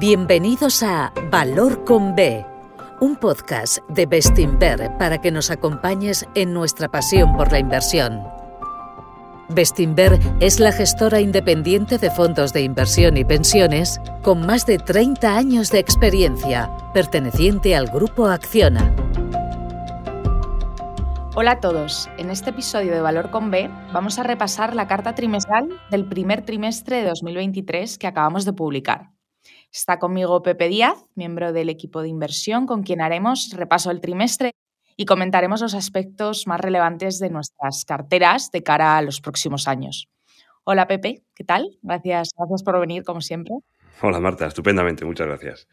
Bienvenidos a Valor con B, un podcast de Bestinver para que nos acompañes en nuestra pasión por la inversión. Bestinver es la gestora independiente de fondos de inversión y pensiones con más de 30 años de experiencia, perteneciente al grupo Acciona. Hola a todos. En este episodio de Valor con B vamos a repasar la carta trimestral del primer trimestre de 2023 que acabamos de publicar. Está conmigo Pepe Díaz, miembro del equipo de inversión, con quien haremos repaso del trimestre y comentaremos los aspectos más relevantes de nuestras carteras de cara a los próximos años. Hola Pepe, ¿qué tal? Gracias, gracias por venir como siempre. Hola Marta, estupendamente, muchas gracias.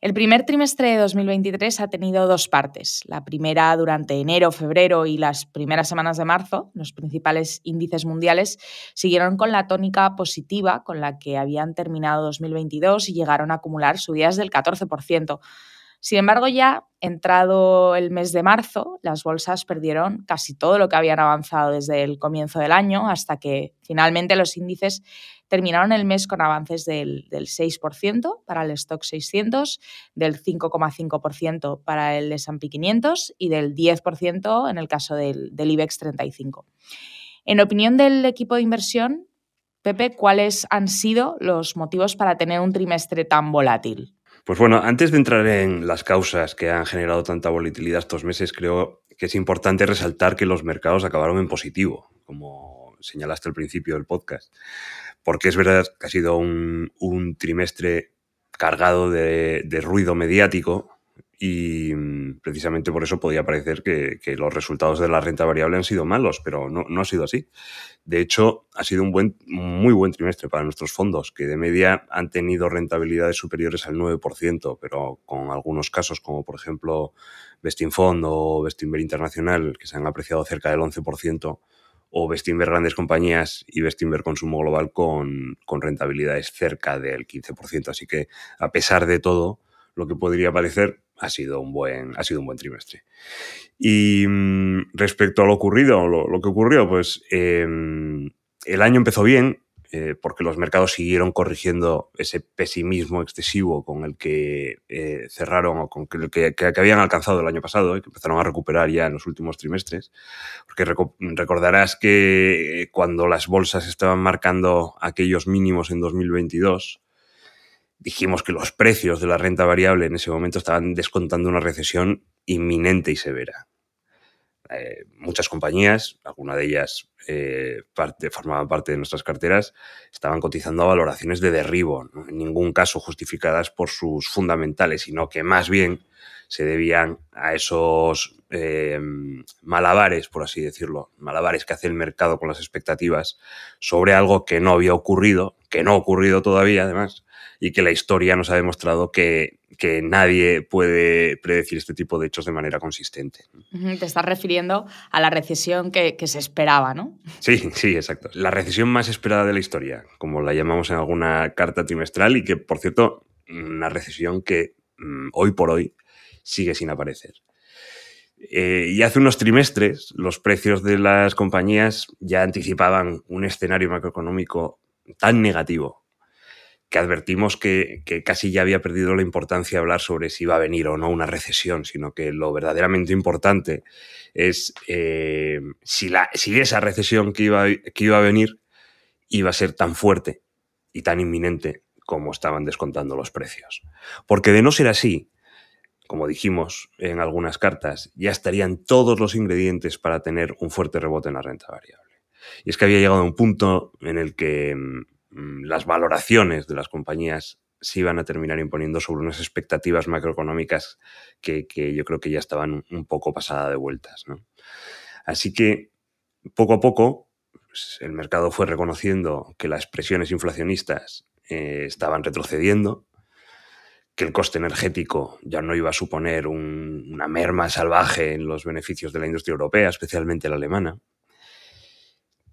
El primer trimestre de 2023 ha tenido dos partes. La primera durante enero, febrero y las primeras semanas de marzo, los principales índices mundiales siguieron con la tónica positiva con la que habían terminado 2022 y llegaron a acumular subidas del 14%. Sin embargo, ya entrado el mes de marzo, las bolsas perdieron casi todo lo que habían avanzado desde el comienzo del año hasta que finalmente los índices terminaron el mes con avances del, 6% para el stock 600, del 5,5% para el S&P 500 y del 10% en el caso del, del IBEX 35. En opinión del equipo de inversión, Pepe, ¿cuáles han sido los motivos para tener un trimestre tan volátil? Pues bueno, antes de entrar en las causas que han generado tanta volatilidad estos meses, creo que es importante resaltar que los mercados acabaron en positivo, como señalaste al principio del podcast, porque es verdad que ha sido un, trimestre cargado de ruido mediático, y mm, precisamente por eso podía parecer que, los resultados de la renta variable han sido malos, pero no, no, ha sido así. De hecho, ha sido un buen, muy buen trimestre para nuestros fondos, que de media han tenido rentabilidades superiores al 9%, pero con algunos casos, como por ejemplo Bestinfond o Bestinver Internacional, que se han apreciado cerca del 11%, o Bestinver Grandes Compañías y Bestinver Consumo Global con, con rentabilidades cerca del 15%. Así que, a pesar de todo, lo que podría parecer, ha sido un buen, ha sido un buen trimestre. Y mm, respecto a lo ocurrido, lo, que ocurrió, pues em, el año empezó bien, eh, porque los mercados siguieron corrigiendo ese pesimismo excesivo con el que eh, cerraron o con el que, habían alcanzado el año pasado y que empezaron a recuperar ya en los últimos trimestres. Porque recordarás que cuando las bolsas estaban marcando aquellos mínimos en 2022, dijimos que los precios de la renta variable en ese momento estaban descontando una recesión inminente y severa. Eh, muchas compañías, algunas de ellas eh, formaban parte de nuestras carteras, estaban cotizando a valoraciones de derribo, en ningún caso justificadas por sus fundamentales, sino que más bien se debían a esos eh, malabares, por así decirlo, malabares que hace el mercado con las expectativas sobre algo que no había ocurrido, que no ha ocurrido todavía además, y que la historia nos ha demostrado que, nadie puede predecir este tipo de hechos de manera consistente. Te estás refiriendo a la recesión que, se esperaba, ¿no? Sí, sí, exacto. La recesión más esperada de la historia, como la llamamos en alguna carta trimestral y que, por cierto, una recesión que mm, hoy por hoy sigue sin aparecer. Eh, y hace unos trimestres los precios de las compañías ya anticipaban un escenario macroeconómico tan negativo que advertimos que, casi ya había perdido la importancia hablar sobre si iba a venir o no una recesión, sino que lo verdaderamente importante es eh, si, la, si, esa recesión que iba, que iba a venir iba a ser tan fuerte y tan inminente como estaban descontando los precios. Porque de no ser así, como dijimos en algunas cartas, ya estarían todos los ingredientes para tener un fuerte rebote en la renta variable. Y es que había llegado a un punto en el que Mm, las valoraciones de las compañías se iban a terminar imponiendo sobre unas expectativas macroeconómicas que, yo creo que ya estaban un poco pasada de vueltas. Así que poco a poco el mercado fue reconociendo que las presiones inflacionistas eh, estaban retrocediendo, que el coste energético ya no iba a suponer una merma salvaje en los beneficios de la industria europea, especialmente la alemana,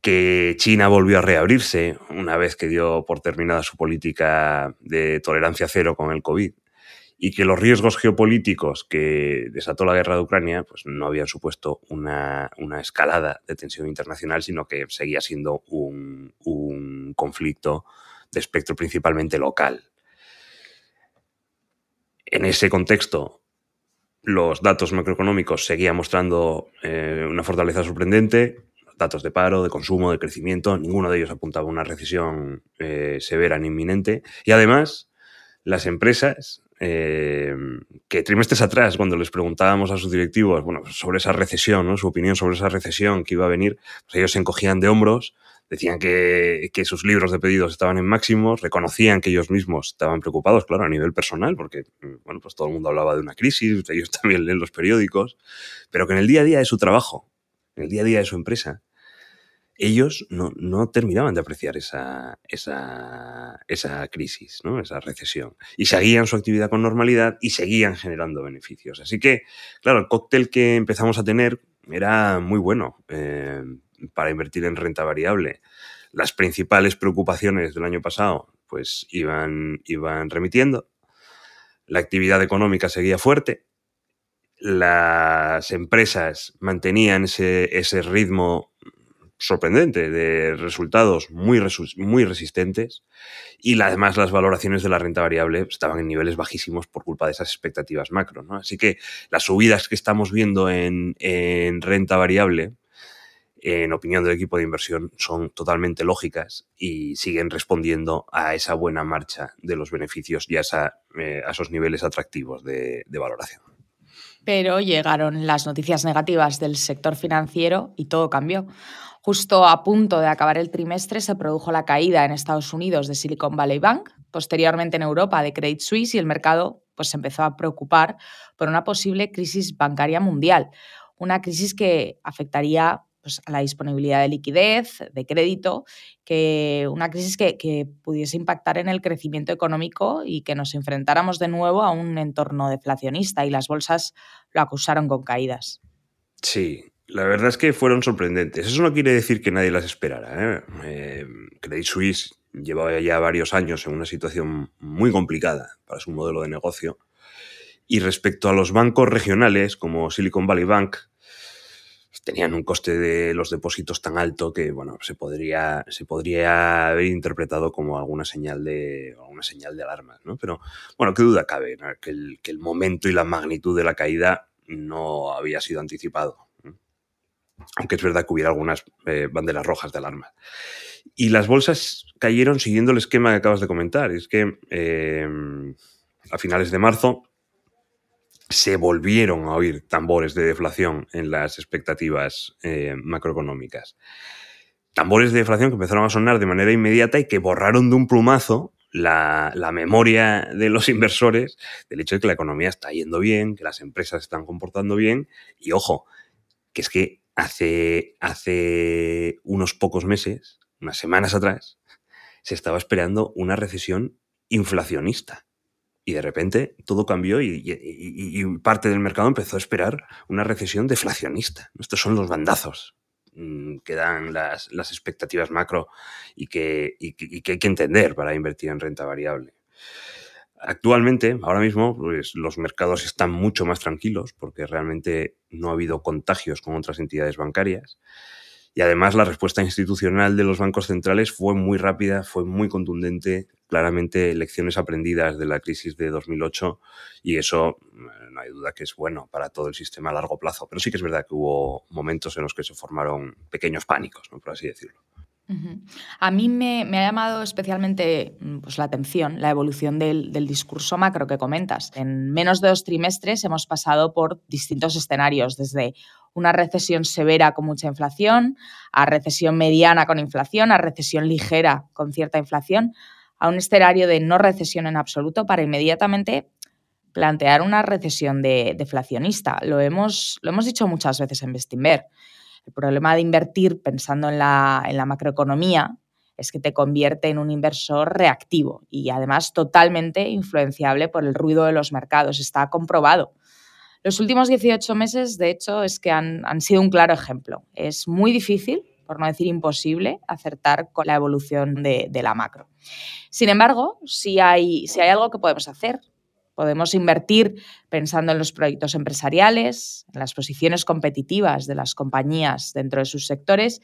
que China volvió a reabrirse una vez que dio por terminada su política de tolerancia cero con el COVID y que los riesgos geopolíticos que desató la guerra de Ucrania pues no habían supuesto una, escalada de tensión internacional, sino que seguía siendo un, conflicto de espectro principalmente local. En ese contexto, los datos macroeconómicos seguían mostrando eh, una fortaleza sorprendente, datos de paro, de consumo, de crecimiento, ninguno de ellos apuntaba a una recesión eh, severa ni inminente. Y además, las empresas, eh, que trimestres atrás, cuando les preguntábamos a sus directivos bueno, sobre esa recesión, su opinión sobre esa recesión que iba a venir, pues ellos se encogían de hombros, decían que, que, sus libros de pedidos estaban en máximos, reconocían que ellos mismos estaban preocupados, claro, a nivel personal, porque bueno, pues todo el mundo hablaba de una crisis, ellos también leen los periódicos, pero que en el día a día de su trabajo, en el día a día de su empresa, ellos no, no terminaban de apreciar esa, esa, crisis, ¿no? esa recesión. Y seguían su actividad con normalidad y seguían generando beneficios. Así que, claro, el cóctel que empezamos a tener era muy bueno eh, para invertir en renta variable. Las principales preocupaciones del año pasado pues iban, iban remitiendo. La actividad económica seguía fuerte. Las empresas mantenían ese, ese ritmo sorprendente, de resultados muy, muy resistentes y además las valoraciones de la renta variable estaban en niveles bajísimos por culpa de esas expectativas macro. ¿no? Así que las subidas que estamos viendo en, en renta variable, en opinión del equipo de inversión, son totalmente lógicas y siguen respondiendo a esa buena marcha de los beneficios y a, eh, a esos niveles atractivos de, de valoración. Pero llegaron las noticias negativas del sector financiero y todo cambió. Justo a punto de acabar el trimestre se produjo la caída en Estados Unidos de Silicon Valley Bank, posteriormente en Europa de Credit Suisse y el mercado pues, se empezó a preocupar por una posible crisis bancaria mundial, una crisis que afectaría pues, a la disponibilidad de liquidez, de crédito, que una crisis que, que, pudiese impactar en el crecimiento económico y que nos enfrentáramos de nuevo a un entorno deflacionista y las bolsas lo acusaron con caídas. Sí, la verdad es que fueron sorprendentes. Eso no quiere decir que nadie las esperara. ¿eh? Eh, Credit Suisse llevaba ya varios años en una situación muy complicada para su modelo de negocio. Y respecto a los bancos regionales, como Silicon Valley Bank, tenían un coste de los depósitos tan alto que bueno, se, podría, se podría haber interpretado como alguna señal de, alguna señal de alarma. ¿no? Pero bueno, qué duda cabe, que, el, que el momento y la magnitud de la caída no había sido anticipado aunque es verdad que hubiera algunas eh, banderas rojas de alarma. Y las bolsas cayeron siguiendo el esquema que acabas de comentar. Es que eh, a finales de marzo se volvieron a oír tambores de deflación en las expectativas eh, macroeconómicas. Tambores de deflación que empezaron a sonar de manera inmediata y que borraron de un plumazo la, la, memoria de los inversores del hecho de que la economía está yendo bien, que las empresas están comportando bien y ojo, que es que hace, hace unos pocos meses, unas semanas atrás, se estaba esperando una recesión inflacionista. Y de repente todo cambió y, y, y, parte del mercado empezó a esperar una recesión deflacionista. Estos son los bandazos mm, que dan las, las expectativas macro y que, que hay que entender para invertir en renta variable. Actualmente, ahora mismo, pues, los mercados están mucho más tranquilos porque realmente no ha habido contagios con otras entidades bancarias. Y además la respuesta institucional de los bancos centrales fue muy rápida, fue muy contundente, claramente lecciones aprendidas de la crisis de 2008 y eso no hay duda que es bueno para todo el sistema a largo plazo. Pero sí que es verdad que hubo momentos en los que se formaron pequeños pánicos, ¿no? por así decirlo. A mí me, ha llamado especialmente mm, pues, la atención la evolución del, discurso macro que comentas. En menos de dos trimestres hemos pasado por distintos escenarios, desde una recesión severa con mucha inflación, a recesión mediana con inflación, a recesión ligera con cierta inflación, a un escenario de no recesión en absoluto para inmediatamente plantear una recesión de, deflacionista. Lo hemos, dicho muchas veces en Bestinver. El problema de invertir pensando en la, en la macroeconomía es que te convierte en un inversor reactivo y además totalmente influenciable por el ruido de los mercados. Está comprobado. Los últimos 18 meses, de hecho, es que han, sido un claro ejemplo. Es muy difícil, por no decir imposible, acertar con la evolución de, la macro. Sin embargo, si hay algo que podemos hacer Podemos invertir pensando en los proyectos empresariales, en las posiciones competitivas de las compañías dentro de sus sectores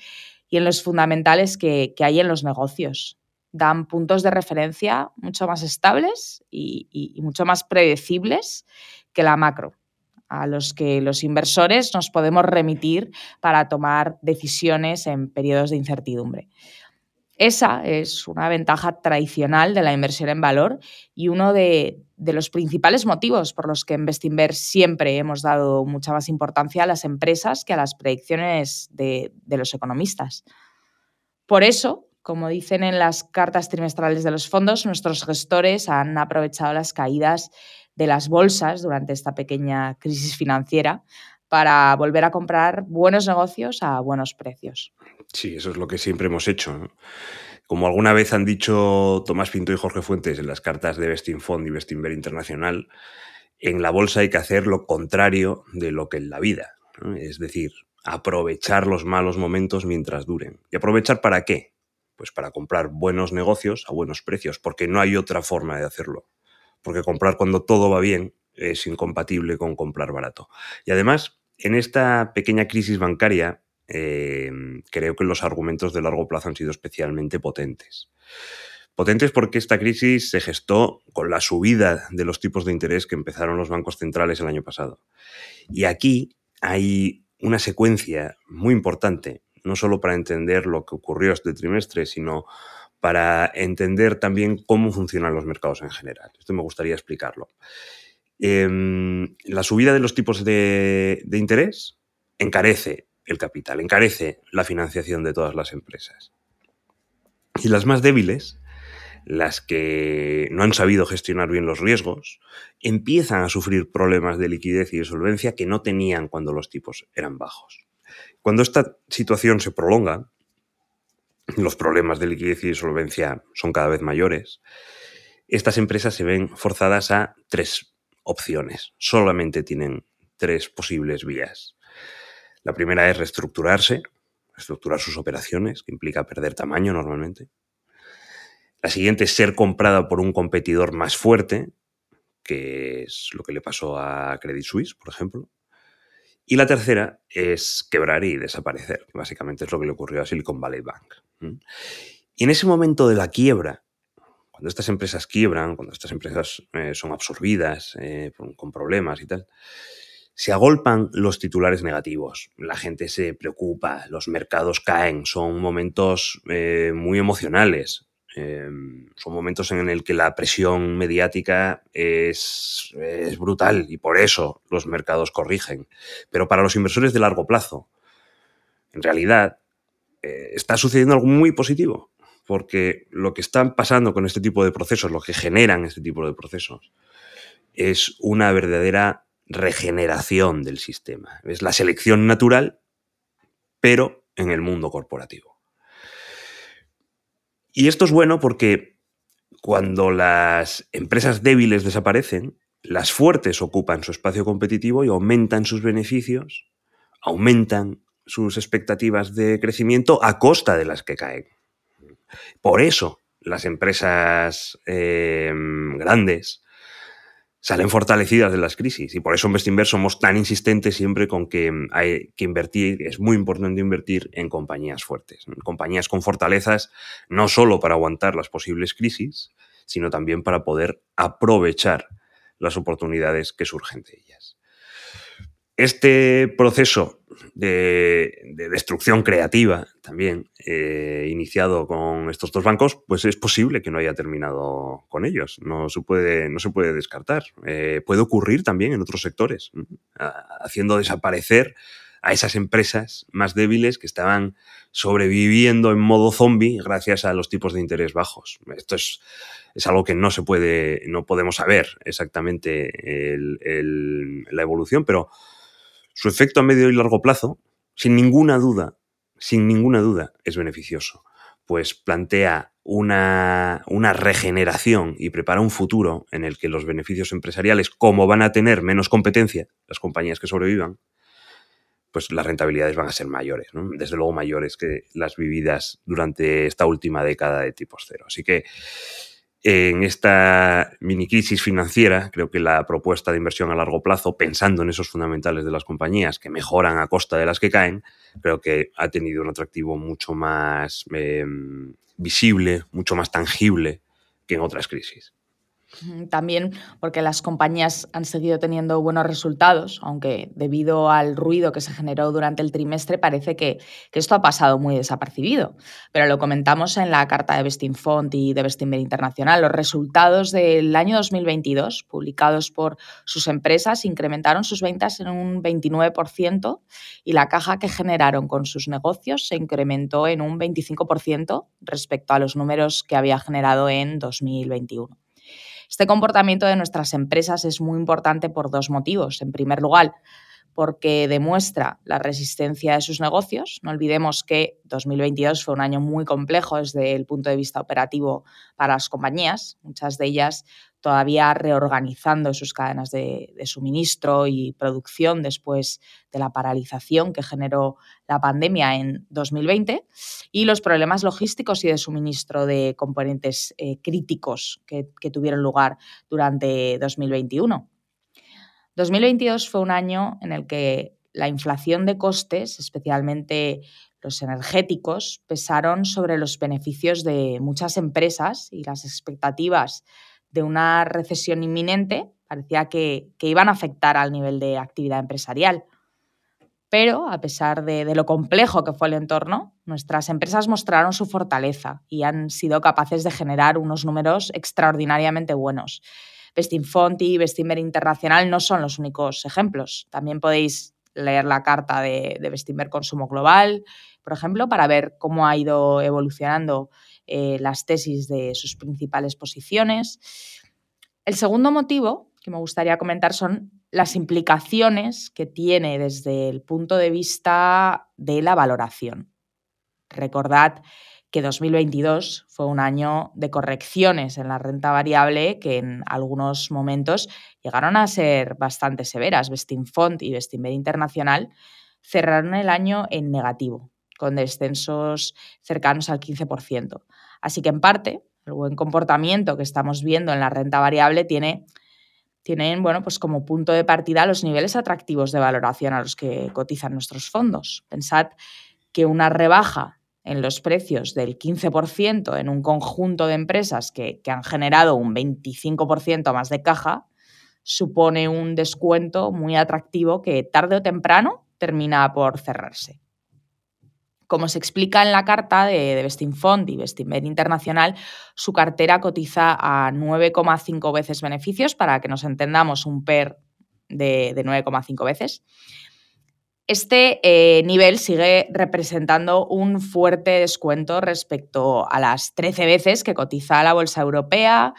y en los fundamentales que, hay en los negocios. dan puntos de referencia mucho más estables y, mucho más predecibles que la macro a los que los inversores nos podemos remitir para tomar decisiones en periodos de incertidumbre. Esa es una ventaja tradicional de la inversión en valor y uno de, los principales motivos por los que en Bestinver siempre hemos dado mucha más importancia a las empresas que a las predicciones de, de los economistas. Por eso, como dicen en las cartas trimestrales de los fondos, nuestros gestores han aprovechado las caídas de las bolsas durante esta pequeña crisis financiera para volver a comprar buenos negocios a buenos precios. Sí, eso es lo que siempre hemos hecho. Como alguna vez han dicho Tomás Pinto y Jorge Fuentes en las cartas de Fund y Bestinver Internacional, en la bolsa hay que hacer lo contrario de lo que en la vida. Es decir, aprovechar los malos momentos mientras duren. ¿Y aprovechar para qué? Pues para comprar buenos negocios a buenos precios, porque no hay otra forma de hacerlo. Porque comprar cuando todo va bien es incompatible con comprar barato. Y además, en esta pequeña crisis bancaria, eh, creo que los argumentos de largo plazo han sido especialmente potentes. Potentes porque esta crisis se gestó con la subida de los tipos de interés que empezaron los bancos centrales el año pasado. Y aquí hay una secuencia muy importante, no solo para entender lo que ocurrió este trimestre, sino para entender también cómo funcionan los mercados en general. Esto me gustaría explicarlo. Em, la subida de los tipos de, interés encarece el capital, encarece la financiación de todas las empresas. Y las más débiles, las que no han sabido gestionar bien los riesgos, empiezan a sufrir problemas de liquidez y solvencia que no tenían cuando los tipos eran bajos. Cuando esta situación se prolonga, los problemas de liquidez y solvencia son cada vez mayores, estas empresas se ven forzadas a tres opciones. Solamente tienen tres posibles vías. La primera es reestructurarse, reestructurar sus operaciones, que implica perder tamaño normalmente. La siguiente es ser comprada por un competidor más fuerte, que es lo que le pasó a Credit Suisse, por ejemplo. Y la tercera es quebrar y desaparecer, que básicamente es lo que le ocurrió a Silicon Valley Bank. Y en ese momento de la quiebra, cuando estas empresas quiebran, cuando estas empresas eh, son absorbidas eh, con problemas y tal, se agolpan los titulares negativos. La gente se preocupa, los mercados caen, son momentos eh, muy emocionales. son momentos en el que la presión mediática es, es brutal y por eso los mercados corrigen. Pero para los inversores de largo plazo, en realidad, está sucediendo algo muy positivo porque lo que están pasando con este tipo de procesos, lo que generan este tipo de procesos, es una verdadera regeneración del sistema. Es la selección natural, pero en el mundo corporativo. Y esto es bueno porque cuando las empresas débiles desaparecen, las fuertes ocupan su espacio competitivo y aumentan sus beneficios, aumentan sus expectativas de crecimiento a costa de las que caen. Por eso las empresas em, grandes salen fortalecidas de las crisis y por eso en Bestinver somos tan insistentes siempre con que hay que invertir, es muy importante invertir en compañías fuertes, en compañías con fortalezas, no solo para aguantar las posibles crisis, sino también para poder aprovechar las oportunidades que surgen de ellas. Este proceso de, destrucción creativa también eh, iniciado con estos dos bancos, pues es posible que no haya terminado con ellos. No se puede, no se puede descartar. Eh, puede ocurrir también en otros sectores, haciendo desaparecer a esas empresas más débiles que estaban sobreviviendo en modo zombie gracias a los tipos de interés bajos. Esto es, es algo que no se puede, no podemos saber exactamente la evolución, pero su efecto a medio y largo plazo, sin ninguna duda, sin ninguna duda, es beneficioso, pues plantea una, una, regeneración y prepara un futuro en el que los beneficios empresariales, como van a tener menos competencia, las compañías que sobrevivan, pues las rentabilidades van a ser mayores, desde luego mayores que las vividas durante esta última década de tipos cero. Así que en esta mini crisis financiera, creo que la propuesta de inversión a largo plazo, pensando en esos fundamentales de las compañías que mejoran a costa de las que caen, creo que ha tenido un atractivo mucho más, em, visible, mucho más tangible que en otras crisis. También porque las compañías han seguido teniendo buenos resultados, aunque debido al ruido que se generó durante el trimestre parece que, esto ha pasado muy desapercibido. Pero lo comentamos en la carta de Bestinfont y de Bestinver Internacional. Los resultados del año 2022, publicados por sus empresas, incrementaron sus ventas en un 29% y la caja que generaron con sus negocios se incrementó en un 25% respecto a los números que había generado en 2021. Este comportamiento de nuestras empresas es muy importante por dos motivos. En primer lugar, porque demuestra la resistencia de sus negocios. No olvidemos que 2022 fue un año muy complejo desde el punto de vista operativo para las compañías, muchas de ellas todavía reorganizando sus cadenas de, suministro y producción después de la paralización que generó la pandemia en 2020 y los problemas logísticos y de suministro de componentes eh, críticos que, que tuvieron lugar durante 2021. 2022 fue un año en el que la inflación de costes, especialmente los energéticos, pesaron sobre los beneficios de muchas empresas y las expectativas de una recesión inminente parecía que, iban a afectar al nivel de actividad empresarial. Pero, a pesar de, de, lo complejo que fue el entorno, nuestras empresas mostraron su fortaleza y han sido capaces de generar unos números extraordinariamente buenos. Bestinfont y Bestinver Internacional no son los únicos ejemplos. También podéis leer la carta de, de Consumo Global, por ejemplo, para ver cómo ha ido evolucionando eh, las tesis de sus principales posiciones. El segundo motivo que me gustaría comentar son las implicaciones que tiene desde el punto de vista de la valoración. Recordad que 2022 fue un año de correcciones en la renta variable que en algunos momentos llegaron a ser bastante severas. Bestinfont y Bestinver Internacional cerraron el año en negativo, con descensos cercanos al 15%. Así que en parte, el buen comportamiento que estamos viendo en la renta variable tiene tienen, bueno, pues como punto de partida los niveles atractivos de valoración a los que cotizan nuestros fondos. Pensad que una rebaja en los precios del 15% en un conjunto de empresas que, han generado un 25% más de caja, supone un descuento muy atractivo que tarde o temprano termina por cerrarse. Como se explica en la carta de, de Bestinfond y Bestinver Internacional, su cartera cotiza a 9,5 veces beneficios, para que nos entendamos un PER de, de 9,5 veces. Este eh, nivel sigue representando un fuerte descuento respecto a las 13 veces que cotiza la bolsa europea,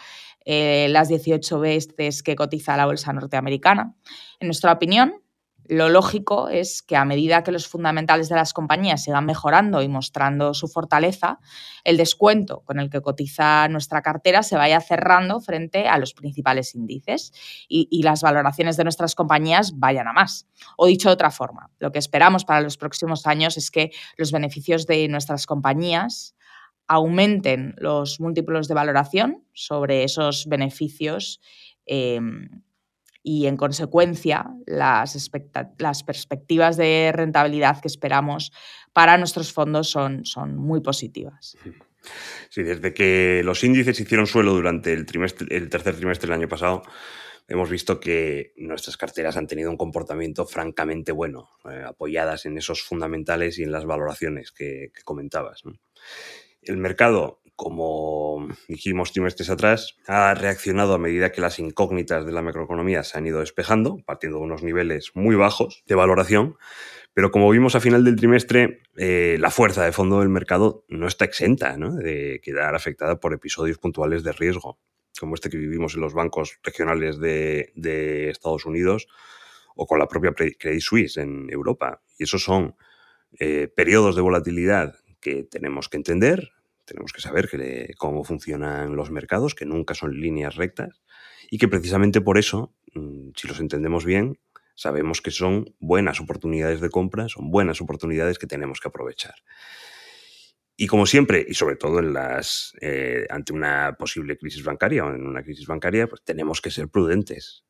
eh, las 18 veces que cotiza la bolsa norteamericana. En nuestra opinión, lo lógico es que a medida que los fundamentales de las compañías sigan mejorando y mostrando su fortaleza, el descuento con el que cotiza nuestra cartera se vaya cerrando frente a los principales índices y, las valoraciones de nuestras compañías vayan a más. O dicho de otra forma, lo que esperamos para los próximos años es que los beneficios de nuestras compañías aumenten los múltiplos de valoración sobre esos beneficios. Em, y en consecuencia las, perspectivas de rentabilidad que esperamos para nuestros fondos son, son muy positivas. Sí, desde que los índices hicieron suelo durante el, trimestre, el tercer trimestre del año pasado, hemos visto que nuestras carteras han tenido un comportamiento francamente bueno, eh, apoyadas en esos fundamentales y en las valoraciones que, comentabas. El mercado como dijimos trimestres atrás, ha reaccionado a medida que las incógnitas de la macroeconomía se han ido despejando, partiendo de unos niveles muy bajos de valoración. Pero como vimos a final del trimestre, eh, la fuerza de fondo del mercado no está exenta de quedar afectada por episodios puntuales de riesgo, como este que vivimos en los bancos regionales de, Estados Unidos o con la propia Credit Suisse en Europa. Y esos son eh, periodos de volatilidad que tenemos que entender, tenemos que saber que, cómo funcionan los mercados, que nunca son líneas rectas y que precisamente por eso, mm, si los entendemos bien, sabemos que son buenas oportunidades de compra, son buenas oportunidades que tenemos que aprovechar. Y como siempre, y sobre todo en las, eh, ante una posible crisis bancaria o en una crisis bancaria, pues tenemos que ser prudentes.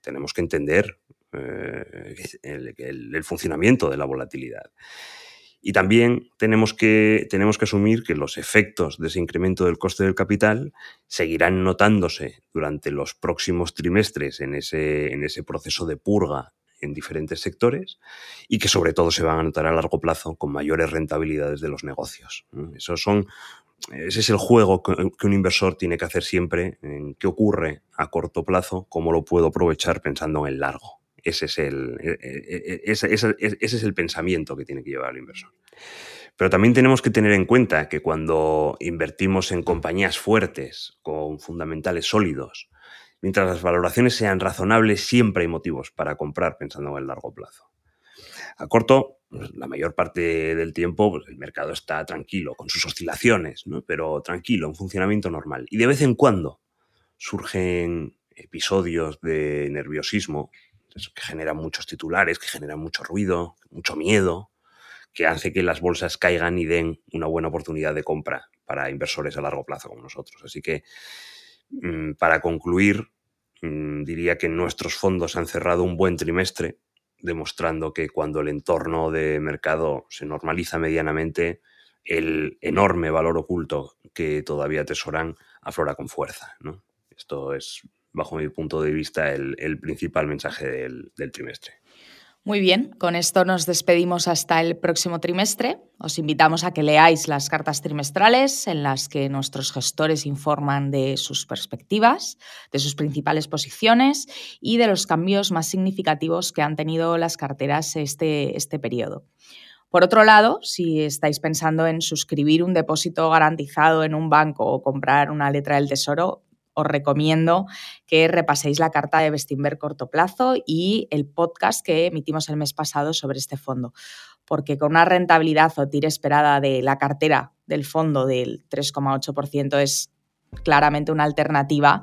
Tenemos que entender eh, el funcionamiento de la volatilidad. Y también tenemos que, tenemos que asumir que los efectos de ese incremento del coste del capital seguirán notándose durante los próximos trimestres en ese, en ese proceso de purga en diferentes sectores y que sobre todo se van a notar a largo plazo con mayores rentabilidades de los negocios. Esos son, ese es el juego que un inversor tiene que hacer siempre en qué ocurre a corto plazo, cómo lo puedo aprovechar pensando en el largo. Ese es el, e, e, e, ese, es el pensamiento que tiene que llevar el inversor. Pero también tenemos que tener en cuenta que cuando invertimos en compañías fuertes, con fundamentales sólidos, mientras las valoraciones sean razonables, siempre hay motivos para comprar pensando en el largo plazo. A corto, pues, la mayor parte del tiempo pues, el mercado está tranquilo, con sus oscilaciones, pero tranquilo, en funcionamiento normal. Y de vez en cuando surgen episodios de nerviosismo que generan muchos titulares, que generan mucho ruido, mucho miedo, que hace que las bolsas caigan y den una buena oportunidad de compra para inversores a largo plazo como nosotros. Así que, mm, para concluir, mm, diría que nuestros fondos han cerrado un buen trimestre, demostrando que cuando el entorno de mercado se normaliza medianamente, el enorme valor oculto que todavía atesoran aflora con fuerza. Esto es bajo mi punto de vista, el, principal mensaje del, del trimestre. Muy bien, con esto nos despedimos hasta el próximo trimestre. Os invitamos a que leáis las cartas trimestrales en las que nuestros gestores informan de sus perspectivas, de sus principales posiciones y de los cambios más significativos que han tenido las carteras este, este periodo. Por otro lado, si estáis pensando en suscribir un depósito garantizado en un banco o comprar una letra del tesoro, os recomiendo que repaséis la carta de Bestinver corto plazo y el podcast que emitimos el mes pasado sobre este fondo. Porque con una rentabilidad o tira esperada de la cartera del fondo del 3,8% es claramente una alternativa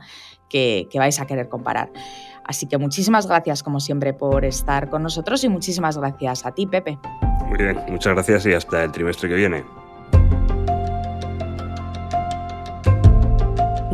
que, que vais a querer comparar. Así que muchísimas gracias, como siempre, por estar con nosotros y muchísimas gracias a ti, Pepe. Muy bien, muchas gracias y hasta el trimestre que viene.